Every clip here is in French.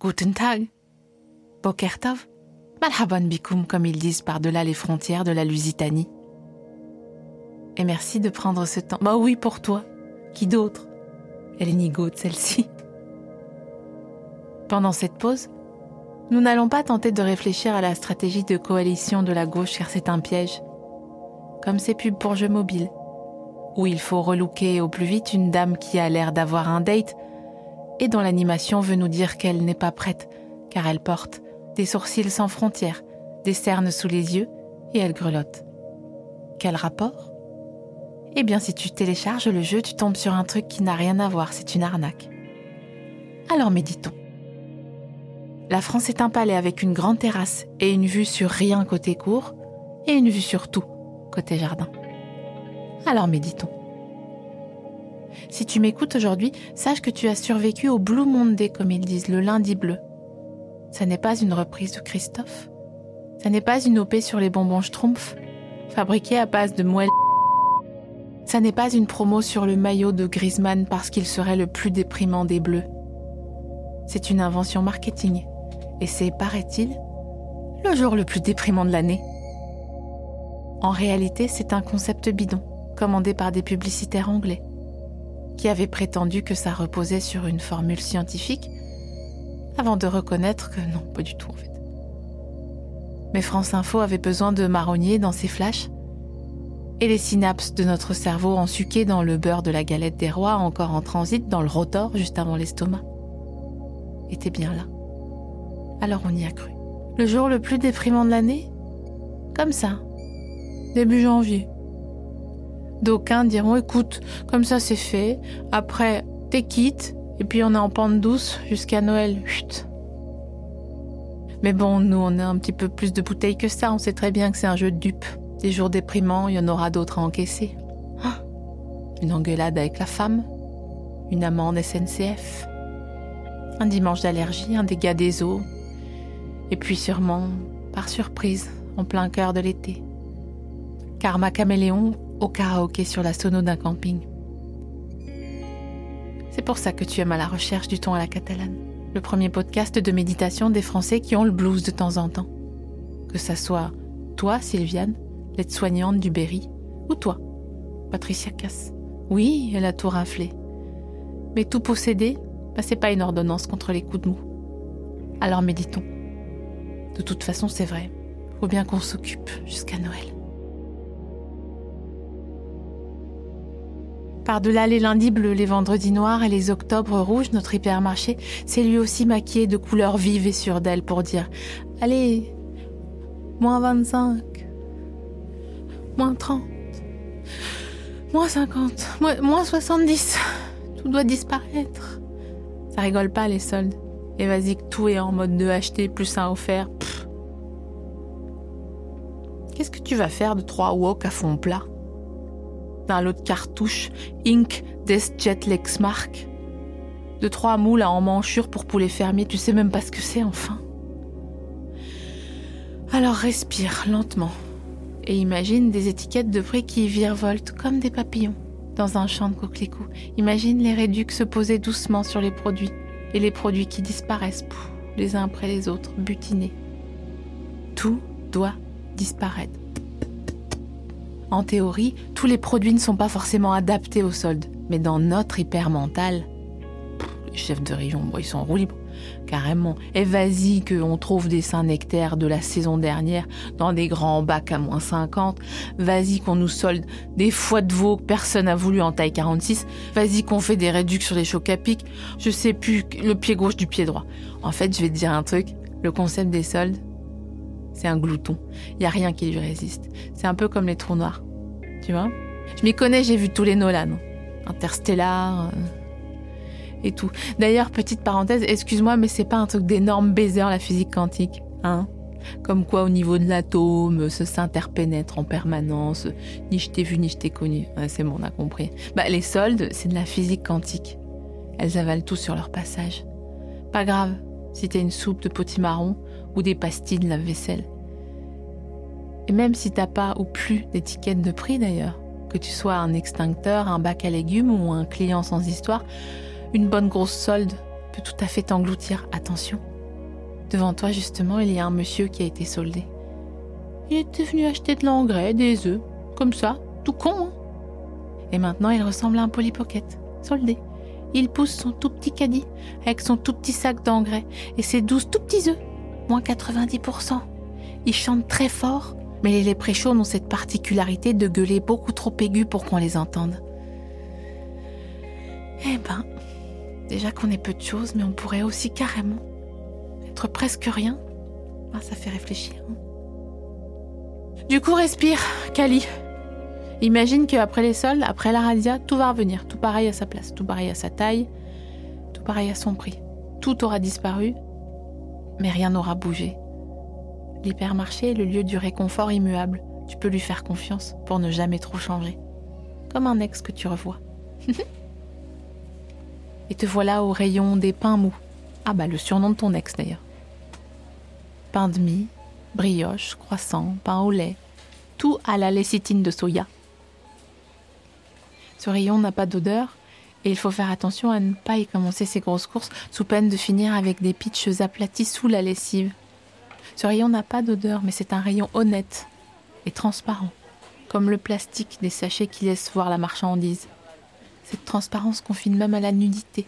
Guten Tag. Boker Tov. Malhaban bikoum, comme ils disent par-delà les frontières de la Lusitanie. Et merci de prendre ce temps. Bah oui, pour toi. Qui d'autre? Elle est nigaud, celle-ci. Pendant cette pause, nous n'allons pas tenter de réfléchir à la stratégie de coalition de la gauche car c'est un piège. Comme ces pubs pour jeux mobiles, où il faut relooker au plus vite une dame qui a l'air d'avoir un date et dont l'animation veut nous dire qu'elle n'est pas prête car elle porte des sourcils sans frontières, des cernes sous les yeux et elle grelotte. Quel rapport? Eh bien si tu télécharges le jeu, tu tombes sur un truc qui n'a rien à voir, c'est une arnaque. Alors méditons. La France est un palais avec une grande terrasse et une vue sur rien côté cour et une vue sur tout côté jardin. Alors méditons. Si tu m'écoutes aujourd'hui, sache que tu as survécu au Blue Monday, comme ils disent, le lundi bleu. Ça n'est pas une reprise de Christophe. Ça n'est pas une OP sur les bonbons Schtroumpf, fabriquée à base de moelle. Ça n'est pas une promo sur le maillot de Griezmann parce qu'il serait le plus déprimant des bleus. C'est une invention marketing et c'est, paraît-il, le jour le plus déprimant de l'année. En réalité, c'est un concept bidon, commandé par des publicitaires anglais, qui avaient prétendu que ça reposait sur une formule scientifique, avant de reconnaître que non, pas du tout en fait. Mais France Info avait besoin de marronnier dans ses flashs, et les synapses de notre cerveau ensuquées dans le beurre de la galette des rois encore en transit dans le rotor juste avant l'estomac étaient bien là. Alors on y a cru. Le jour le plus déprimant de l'année? Comme ça. Début janvier. D'aucuns diront écoute, comme ça c'est fait, après t'es quitte, et puis on est en pente douce jusqu'à Noël. Chut. Mais bon, nous on a un petit peu plus de bouteilles que ça, on sait très bien que c'est un jeu de dupes. Des jours déprimants, il y en aura d'autres à encaisser. Ah, une engueulade avec la femme, une amende SNCF, un dimanche d'allergie, un dégât des eaux, et puis sûrement, par surprise, en plein cœur de l'été. Karma caméléon au karaoké sur la sono d'un camping. C'est pour ça que tu aimes à la recherche du ton à la catalane. Le premier podcast de méditation des Français qui ont le blues de temps en temps. Que ça soit toi, Sylviane, l'aide-soignante du Berry, ou toi, Patricia Cass. Oui, elle a tout raflé. Mais tout posséder, bah, c'est pas une ordonnance contre les coups de mou. Alors méditons. De toute façon, c'est vrai. Faut bien qu'on s'occupe jusqu'à Noël. Par-delà les lundis bleus, les vendredis noirs et les octobres rouges, notre hypermarché s'est lui aussi maquillé de couleurs vives et sûres pour dire Allez, moins 25, moins 30, moins 50, moins 70, tout doit disparaître. Ça rigole pas les soldes. Et vas-y que tout est en mode de acheter plus un offert. Qu'est-ce que tu vas faire de trois wok à fond plat? D'un lot de cartouches Ink des Jet Lexmark De trois moules à emmanchure pour poulet fermier, tu sais même pas ce que c'est enfin. Alors respire lentement et imagine des étiquettes de prix qui virevoltent comme des papillons dans un champ de coquelicots. Imagine les réducs se poser doucement sur les produits et les produits qui disparaissent les uns après les autres, butinés. Tout doit disparaître. En théorie, tous les produits ne sont pas forcément adaptés au solde, mais dans notre hyper-mental, les chefs de rayon, ils sont en roue libre, carrément. Et vas-y qu'on trouve des Saint-Nectaire de la saison dernière dans des grands bacs à moins 50. Vas-y qu'on nous solde des foies de veau que personne n'a voulu en taille 46. Vas-y qu'on fait des réductions sur les chocs à pic. Je sais plus le pied gauche du pied droit. En fait, je vais te dire un truc. Le concept des soldes, c'est un glouton. Il y a rien qui lui résiste. C'est un peu comme les trous noirs. Tu vois? Je m'y connais, j'ai vu tous les Nolan. Interstellar. Euh, et tout. D'ailleurs, petite parenthèse, excuse-moi, mais c'est pas un truc d'énorme baiser la physique quantique, hein? Comme quoi, au niveau de l'atome, ça s'interpénètre en permanence. Ni je t'ai vu, ni je t'ai connu. c'est bon, on a compris. Bah, les soldes, c'est de la physique quantique. Elles avalent tout sur leur passage. Pas grave, si t'as une soupe de potimarron ou des pastilles de lave-vaisselle. Et même si t'as pas ou plus d'étiquette de prix d'ailleurs, que tu sois un extincteur, un bac à légumes ou un client sans histoire, une bonne grosse solde peut tout à fait t'engloutir. Attention. Devant toi, justement, il y a un monsieur qui a été soldé. Il était venu acheter de l'engrais, des œufs, comme ça, tout con. Hein et maintenant, il ressemble à un polypocket, soldé. Il pousse son tout petit caddie avec son tout petit sac d'engrais et ses douze tout petits œufs, moins 90%. Il chante très fort mais les léprechauns ont cette particularité de gueuler beaucoup trop aigu pour qu'on les entende. Eh ben, déjà qu'on est peu de choses, mais on pourrait aussi carrément être presque rien. Ah, ça fait réfléchir. Hein. Du coup, respire, Kali. Imagine qu'après les soldes, après la radia, tout va revenir, tout pareil à sa place, tout pareil à sa taille, tout pareil à son prix. Tout aura disparu, mais rien n'aura bougé. L'hypermarché est le lieu du réconfort immuable. Tu peux lui faire confiance pour ne jamais trop changer. Comme un ex que tu revois. Et te voilà au rayon des pains mous. Ah bah le surnom de ton ex d'ailleurs. Pain de mie, brioche, croissant, pain au lait, tout à la lécithine de soya. Ce rayon n'a pas d'odeur et il faut faire attention à ne pas y commencer ses grosses courses sous peine de finir avec des pitches aplatis sous la lessive. Ce rayon n'a pas d'odeur, mais c'est un rayon honnête et transparent, comme le plastique des sachets qui laissent voir la marchandise. Cette transparence confine même à la nudité,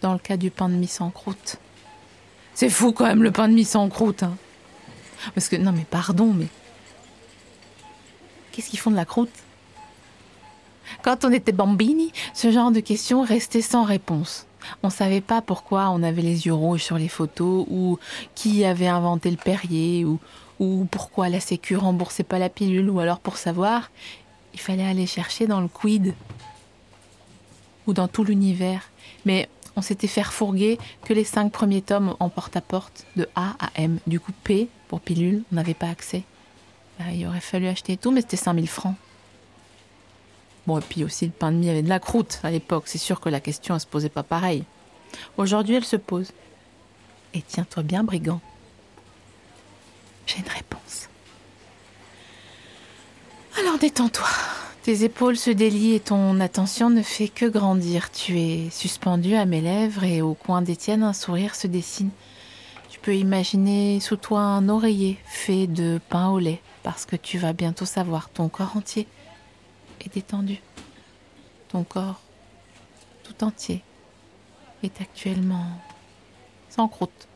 dans le cas du pain de mie sans croûte. C'est fou quand même le pain de mie sans croûte. Hein. Parce que, non mais pardon, mais... Qu'est-ce qu'ils font de la croûte? Quand on était bambini, ce genre de questions restait sans réponse. On ne savait pas pourquoi on avait les yeux rouges sur les photos, ou qui avait inventé le Perrier, ou, ou pourquoi la Sécu remboursait pas la pilule, ou alors pour savoir, il fallait aller chercher dans le quid, ou dans tout l'univers. Mais on s'était fait fourguer que les cinq premiers tomes en porte-à-porte, de A à M. Du coup, P, pour pilule, on n'avait pas accès. Bah, il aurait fallu acheter tout, mais c'était 5000 francs. Et puis aussi le pain de mie avait de la croûte à l'époque. C'est sûr que la question ne se posait pas pareil. Aujourd'hui, elle se pose. Et tiens-toi bien, brigand. J'ai une réponse. Alors détends-toi. Tes épaules se délient et ton attention ne fait que grandir. Tu es suspendu à mes lèvres et au coin des tiennes, un sourire se dessine. Tu peux imaginer sous toi un oreiller fait de pain au lait parce que tu vas bientôt savoir ton corps entier est détendu. Ton corps tout entier est actuellement sans croûte.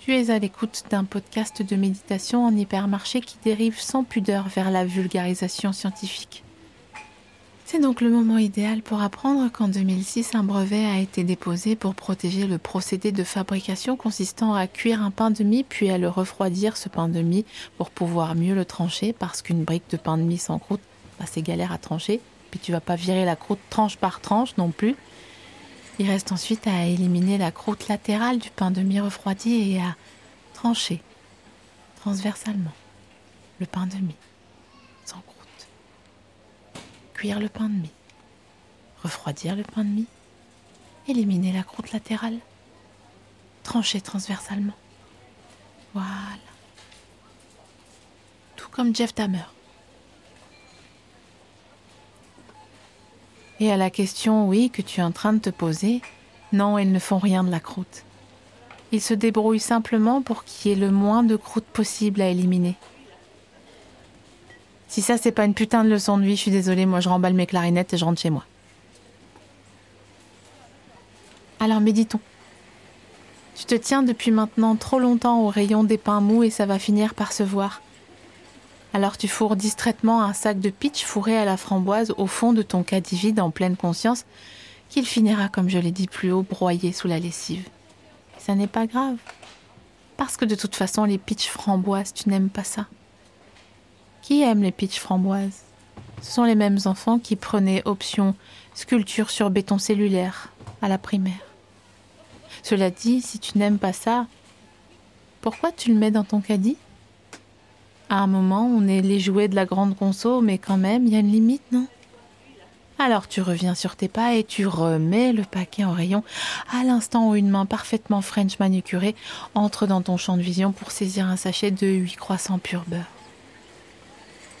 Tu es à l'écoute d'un podcast de méditation en hypermarché qui dérive sans pudeur vers la vulgarisation scientifique. C'est donc le moment idéal pour apprendre qu'en 2006, un brevet a été déposé pour protéger le procédé de fabrication consistant à cuire un pain de mie puis à le refroidir, ce pain de mie, pour pouvoir mieux le trancher parce qu'une brique de pain de mie sans croûte, bah, c'est galère à trancher. Puis tu vas pas virer la croûte tranche par tranche non plus. Il reste ensuite à éliminer la croûte latérale du pain de mie refroidi et à trancher transversalement le pain de mie le pain de mie, refroidir le pain de mie, éliminer la croûte latérale, trancher transversalement. Voilà. Tout comme Jeff Dahmer. Et à la question, oui, que tu es en train de te poser, non, ils ne font rien de la croûte. Ils se débrouillent simplement pour qu'il y ait le moins de croûte possible à éliminer. Si ça, c'est pas une putain de leçon de vie, je suis désolée, moi je remballe mes clarinettes et je rentre chez moi. Alors méditons. Tu te tiens depuis maintenant trop longtemps au rayon des pains mous et ça va finir par se voir. Alors tu fourres distraitement un sac de pitch fourré à la framboise au fond de ton caddie vide en pleine conscience qu'il finira, comme je l'ai dit plus haut, broyé sous la lessive. ça n'est pas grave. Parce que de toute façon, les pitch framboises, tu n'aimes pas ça. Qui aime les pitch framboises? Ce sont les mêmes enfants qui prenaient option sculpture sur béton cellulaire à la primaire. Cela dit, si tu n'aimes pas ça, pourquoi tu le mets dans ton caddie? À un moment, on est les jouets de la grande conso, mais quand même, il y a une limite, non? Alors tu reviens sur tes pas et tu remets le paquet en rayon à l'instant où une main parfaitement French manucurée entre dans ton champ de vision pour saisir un sachet de 8 croissants pur beurre.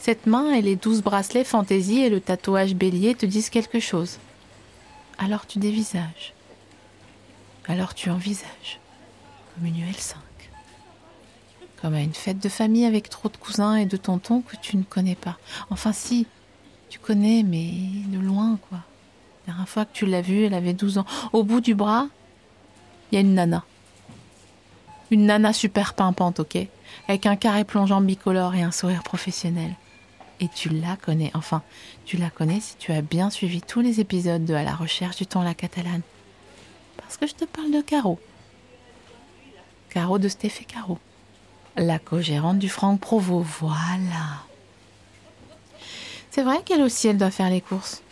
Cette main et les douze bracelets fantaisie et le tatouage bélier te disent quelque chose. Alors tu dévisages. Alors tu envisages. Comme une UL5. Comme à une fête de famille avec trop de cousins et de tontons que tu ne connais pas. Enfin si, tu connais, mais de loin, quoi. La dernière fois que tu l'as vue, elle avait 12 ans. Au bout du bras, il y a une nana. Une nana super pimpante, ok? Avec un carré plongeant bicolore et un sourire professionnel. Et tu la connais, enfin, tu la connais si tu as bien suivi tous les épisodes de À la recherche du temps la catalane. Parce que je te parle de Caro. Caro de Stéphé Caro. La co-gérante du Franck Provo, voilà. C'est vrai qu'elle aussi, elle doit faire les courses.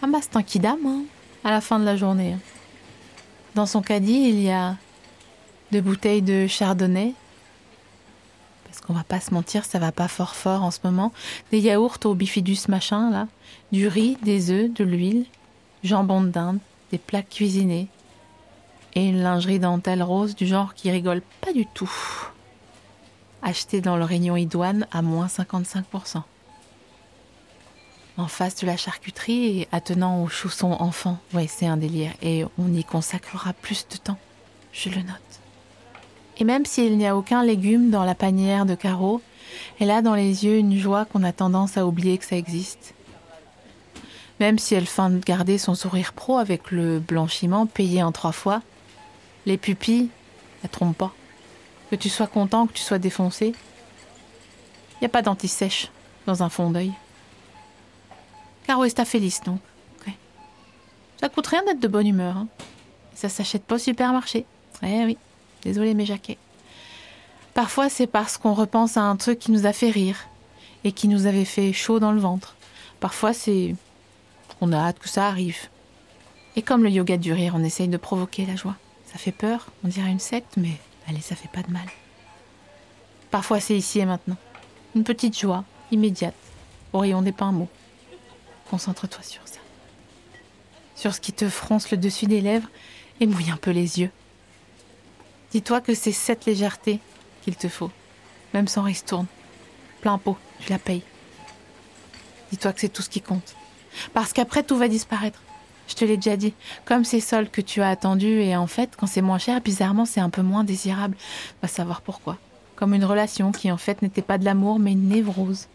Ah bah c'est un kidam, hein, à la fin de la journée. Dans son caddie, il y a deux bouteilles de chardonnay. Parce qu'on va pas se mentir, ça va pas fort fort en ce moment. Des yaourts au bifidus machin, là. Du riz, des œufs, de l'huile, jambon de dinde, des plats cuisinés. Et une lingerie dentelle rose du genre qui rigole pas du tout. Acheté dans le Réunion Idoine à moins 55% en face de la charcuterie et attenant au chausson enfant. Ouais, c'est un délire et on y consacrera plus de temps. Je le note. Et même s'il n'y a aucun légume dans la panière de Caro, elle a dans les yeux une joie qu'on a tendance à oublier que ça existe. Même si elle feint de garder son sourire pro avec le blanchiment payé en trois fois, les pupilles, ne trompent pas. Que tu sois content, que tu sois défoncé, il n'y a pas d'anti-sèche dans un fond d'œil. Caro est feliz, donc. Ça coûte rien d'être de bonne humeur. Hein. Ça s'achète pas au supermarché. Eh oui, désolé mes jaquets. Parfois, c'est parce qu'on repense à un truc qui nous a fait rire et qui nous avait fait chaud dans le ventre. Parfois, c'est qu'on a hâte que ça arrive. Et comme le yoga du rire, on essaye de provoquer la joie. Ça fait peur, on dirait une secte, mais allez, ça fait pas de mal. Parfois, c'est ici et maintenant. Une petite joie, immédiate, au rayon des pains mots. Concentre-toi sur ça. Sur ce qui te fronce le dessus des lèvres et mouille un peu les yeux. Dis-toi que c'est cette légèreté qu'il te faut, même sans ristourne. Plein pot, tu la payes. Dis-toi que c'est tout ce qui compte. Parce qu'après, tout va disparaître. Je te l'ai déjà dit. Comme ces sols que tu as attendus, et en fait, quand c'est moins cher, bizarrement, c'est un peu moins désirable. Va savoir pourquoi. Comme une relation qui, en fait, n'était pas de l'amour, mais une névrose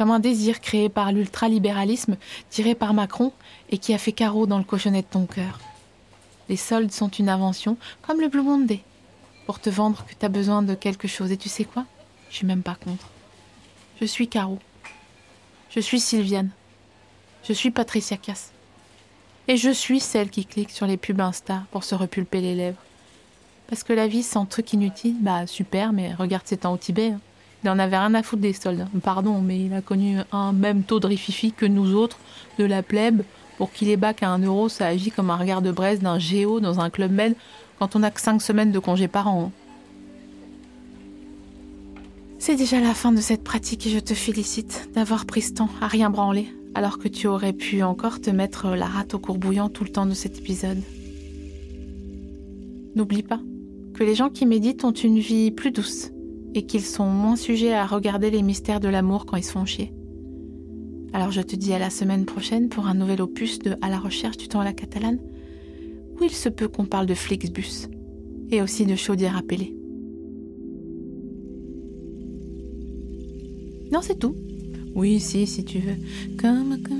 comme un désir créé par l'ultralibéralisme tiré par Macron et qui a fait carreau dans le cochonnet de ton cœur. Les soldes sont une invention, comme le Blue Monday, pour te vendre que tu as besoin de quelque chose. Et tu sais quoi? Je suis même pas contre. Je suis Caro. Je suis Sylviane. Je suis Patricia Cass. Et je suis celle qui clique sur les pubs Insta pour se repulper les lèvres. Parce que la vie sans truc inutile, bah super, mais regarde c'est temps au Tibet. Hein. Il en avait rien à foutre des soldes. Pardon, mais il a connu un même taux de rififi que nous autres, de la plèbe. Pour qu'il ait bac à un euro, ça agit comme un regard de braise d'un géo dans un club med quand on a que cinq semaines de congé par an. C'est déjà la fin de cette pratique et je te félicite d'avoir pris ce temps à rien branler, alors que tu aurais pu encore te mettre la rate au courbouillant tout le temps de cet épisode. N'oublie pas que les gens qui méditent ont une vie plus douce et qu'ils sont moins sujets à regarder les mystères de l'amour quand ils se font chier. Alors je te dis à la semaine prochaine pour un nouvel opus de À la recherche du temps à la catalane, où il se peut qu'on parle de Flixbus et aussi de chaudière peler. Non, c'est tout. Oui, si, si tu veux. Comme, comme,